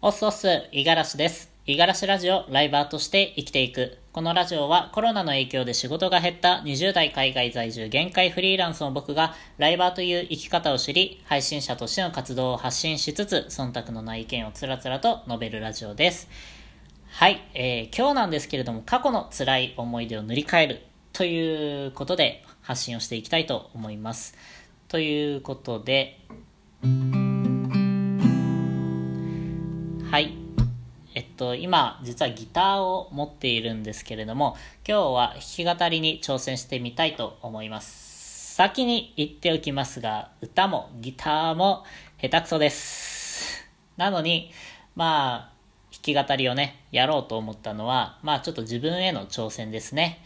オスオス、五十嵐です。五十嵐ラジオ、ライバーとして生きていく。このラジオはコロナの影響で仕事が減った20代海外在住限界フリーランスの僕がライバーという生き方を知り、配信者としての活動を発信しつつ、忖度のない意見をつらつらと述べるラジオです。はい、えー今日なんですけれども、過去の辛い思い出を塗り替えるということで発信をしていきたいと思います。ということで、はい。えっと、今、実はギターを持っているんですけれども、今日は弾き語りに挑戦してみたいと思います。先に言っておきますが、歌もギターも下手くそです。なのに、まあ、弾き語りをね、やろうと思ったのは、まあちょっと自分への挑戦ですね。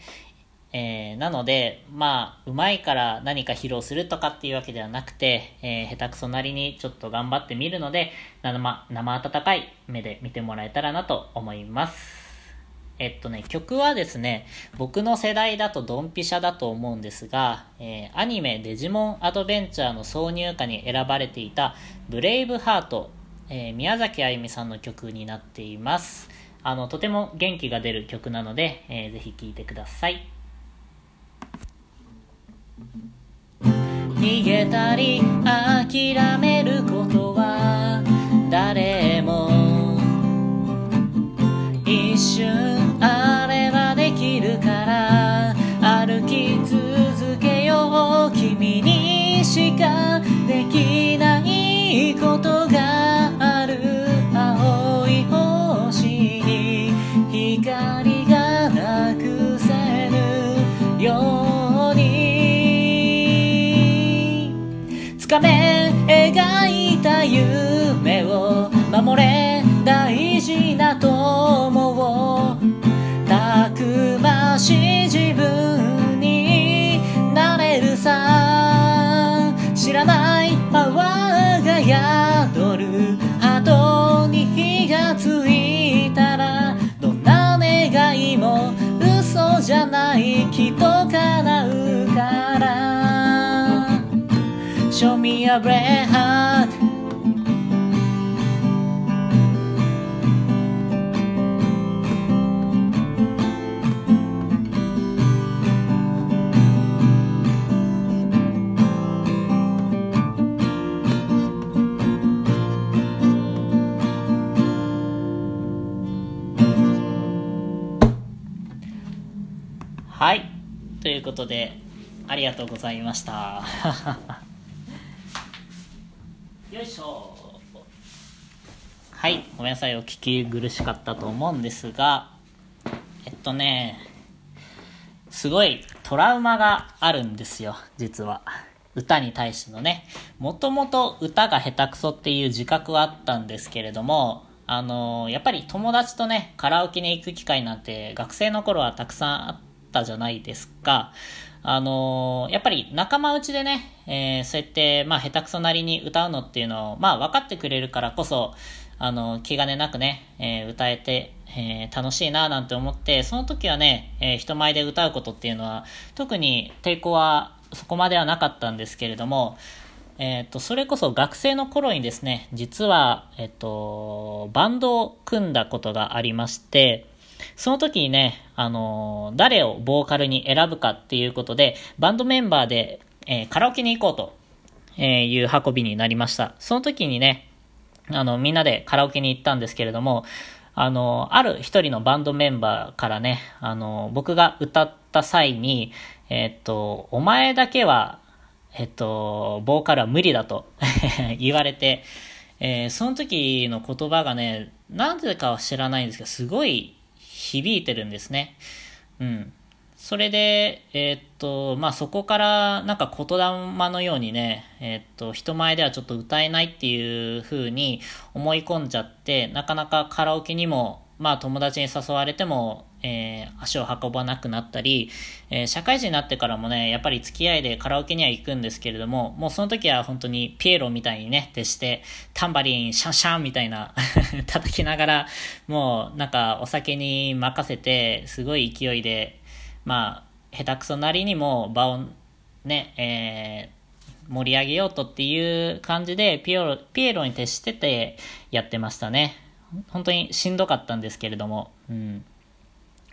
えーなので、まあ、うまいから何か披露するとかっていうわけではなくて、えー下手くそなりにちょっと頑張ってみるので、生、生温かい目で見てもらえたらなと思います。えっとね、曲はですね、僕の世代だとドンピシャだと思うんですが、えーアニメデジモンアドベンチャーの挿入歌に選ばれていたブレイブハート、えー宮崎あゆみさんの曲になっています。あの、とても元気が出る曲なので、えーぜひ聴いてください。逃げたり諦めることは誰も一瞬あればできるから歩き続けよう君にしかできないこと画面描いた夢を守れ大事な友をたくましい自分になれるさ知らないパワーが宿 red heart はい。ということで、ありがとうございました。よいしょ。はい。ごめんなさい。お聞き苦しかったと思うんですが、えっとね、すごいトラウマがあるんですよ、実は。歌に対してのね。もともと歌が下手くそっていう自覚はあったんですけれども、あのやっぱり友達とね、カラオケに行く機会なんて学生の頃はたくさんあったじゃないですか。あのやっぱり仲間内でね、えーそうやって、まあ、下手くそなりに歌うのっていうのを、まあ、分かってくれるからこそ、あの、気兼ねなくね、えー歌えて、えー楽しいななんて思って、その時はね、えー人前で歌うことっていうのは、特に抵抗はそこまではなかったんですけれども、えっ、と、それこそ学生の頃にですね、実は、えっ、と、バンドを組んだことがありまして、その時にね、あの誰をボーカルに選ぶかっていうことで、バンドメンバーで、えーカラオケに行こうと、えいう運びになりました。その時にね、あの、みんなでカラオケに行ったんですけれども、あの、ある一人のバンドメンバーからね、あの、僕が歌った際に、えっと、お前だけは、えっと、ボーカルは無理だと 言われて、えーその時の言葉がね、なんでかは知らないんですけど、すごい響いてるんですね。うん。それで、えーっと、まあ、そこから、なんか言霊のようにね、えーっと、人前ではちょっと歌えないっていう風に思い込んじゃって、なかなかカラオケにも、まあ、友達に誘われても、えー足を運ばなくなったり、えー社会人になってからもね、やっぱり付き合いでカラオケには行くんですけれども、もうその時は本当にピエロみたいにね、徹して、タンバリン、シャンシャンみたいな 叩きながら、もうなんかお酒に任せて、すごい勢いで、まあ、下手くそなりにも場をね、えー盛り上げようとっていう感じで、ピエロ、ピエロに徹しててやってましたね。本当にしんどかったんですけれども、うん。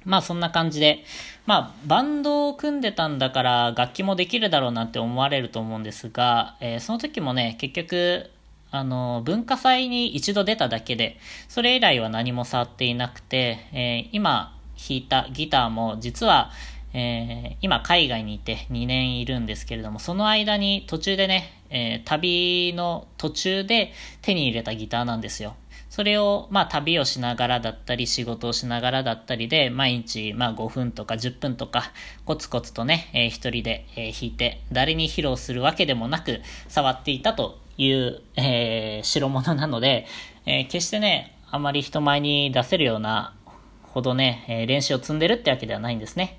まあそんな感じで、まあバンドを組んでたんだから楽器もできるだろうなって思われると思うんですが、えー、その時もね、結局、あの、文化祭に一度出ただけで、それ以来は何も触っていなくて、えー、今弾いたギターも実は、えー、今海外にいて2年いるんですけれども、その間に途中でね、えー、旅の途中で手に入れたギターなんですよ。それを、まあ、旅をしながらだったり、仕事をしながらだったりで、毎日、まあ、5分とか10分とか、コツコツとね、えー、一人で、えー、弾いて、誰に披露するわけでもなく、触っていたという、えー、代物なので、えー、決してね、あまり人前に出せるようなほどね、えー、練習を積んでるってわけではないんですね。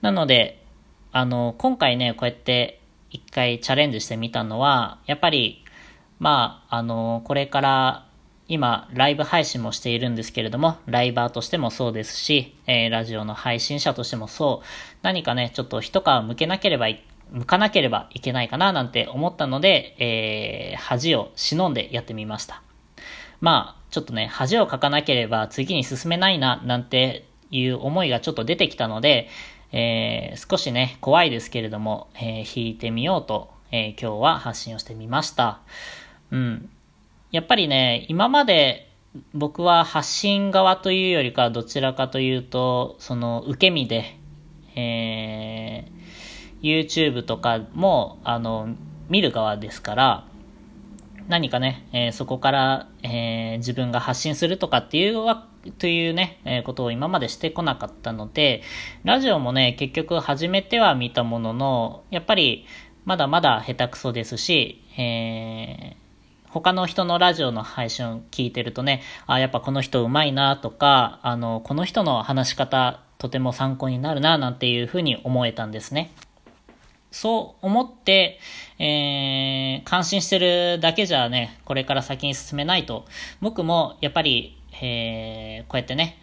なので、あの、今回ね、こうやって一回チャレンジしてみたのは、やっぱり、まあ、あの、これから今、ライブ配信もしているんですけれども、ライバーとしてもそうですし、えー、ラジオの配信者としてもそう、何かね、ちょっと一皮向けなければい、向かなければいけないかななんて思ったので、えー、恥を忍んでやってみました。まあ、ちょっとね、恥をかかなければ次に進めないな、なんていう思いがちょっと出てきたので、えー、少しね、怖いですけれども、えー、弾いてみようと、え、今日は発信をしてみました。うん。やっぱりね、今まで僕は発信側というよりかどちらかというと、その受け身で、えー、YouTube とかも、あの、見る側ですから、何かね、えー、そこから、えー、自分が発信するとかっていうわ、というね、えー、ことを今までしてこなかったので、ラジオもね、結局始めては見たものの、やっぱりまだまだ下手くそですし、えー、他の人のラジオの配信を聞いてるとね、あ、やっぱこの人うまいなとか、あの、この人の話し方とても参考になるななんていうふうに思えたんですね。そう思って、えー、感心してるだけじゃね、これから先に進めないと、僕もやっぱり、えー、こうやってね、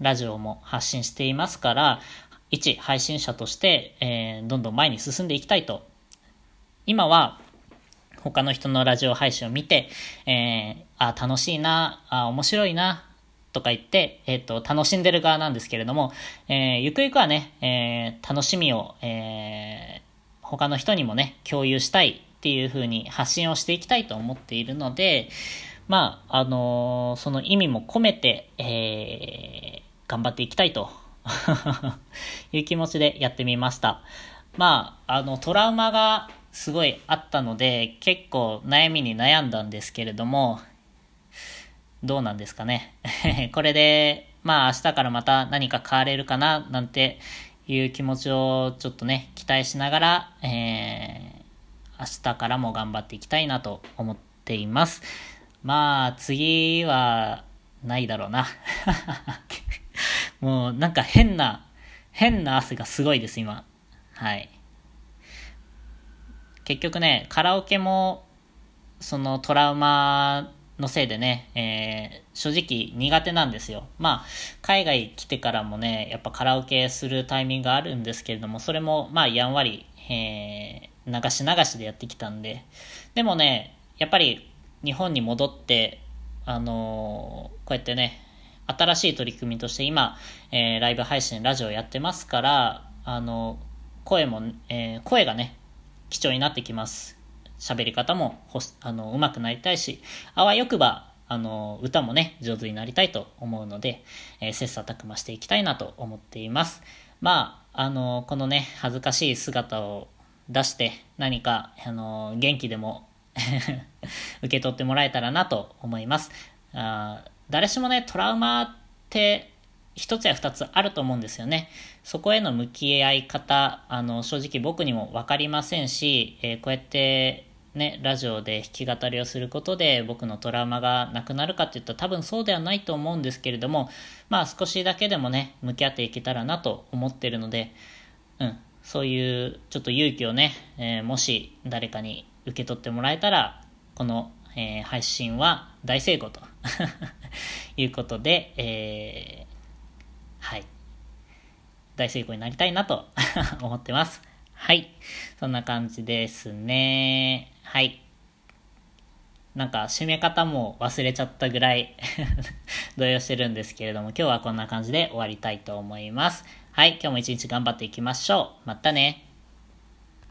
ラジオも発信していますから、一配信者として、えー、どんどん前に進んでいきたいと。今は、他の人のラジオ配信を見て、えー、あ、楽しいな、あ、面白いな、とか言って、えっ、ー、と、楽しんでる側なんですけれども、えー、ゆくゆくはね、えー、楽しみを、えー、他の人にもね、共有したいっていう風に発信をしていきたいと思っているので、まあ、あのー、その意味も込めて、えー、頑張っていきたいと いう気持ちでやってみました。まあ、あの、トラウマがすごいあったので、結構悩みに悩んだんですけれども、どうなんですかね。これで、まあ明日からまた何か変われるかな、なんていう気持ちをちょっとね、期待しながら、えー、明日からも頑張っていきたいなと思っています。まあ、次は、ないだろうな。もうなんか変な、変な汗がすごいです、今。はい。結局ね、カラオケも、そのトラウマのせいでね、えー、正直苦手なんですよ。まあ、海外来てからもね、やっぱカラオケするタイミングがあるんですけれども、それもまあやんわり、えー、流し流しでやってきたんで。でもね、やっぱり日本に戻って、あのー、こうやってね、新しい取り組みとして今、えー、ライブ配信、ラジオやってますから、あの声も、えー、声がね、貴重になってきます。喋り方もほあの上手くなりたいし、あわよくばあの歌もね、上手になりたいと思うので、えー、切磋琢磨していきたいなと思っています。まあ、あのこのね、恥ずかしい姿を出して何か、あの元気でも 受け取ってもらえたらなと思います。あ誰しもね、トラウマって一つや二つあると思うんですよね。そこへの向き合い方、あの、正直僕にもわかりませんし、えー、こうやってね、ラジオで弾き語りをすることで僕のトラウマがなくなるかって言ったら多分そうではないと思うんですけれども、まあ少しだけでもね、向き合っていけたらなと思ってるので、うん、そういうちょっと勇気をね、えー、もし誰かに受け取ってもらえたら、この、えー、配信は大成功と いうことで、えはい。大成功になりたいなと 思ってます。はい。そんな感じですね。はい。なんか締め方も忘れちゃったぐらい 動揺してるんですけれども、今日はこんな感じで終わりたいと思います。はい、今日も一日頑張っていきましょう。またね。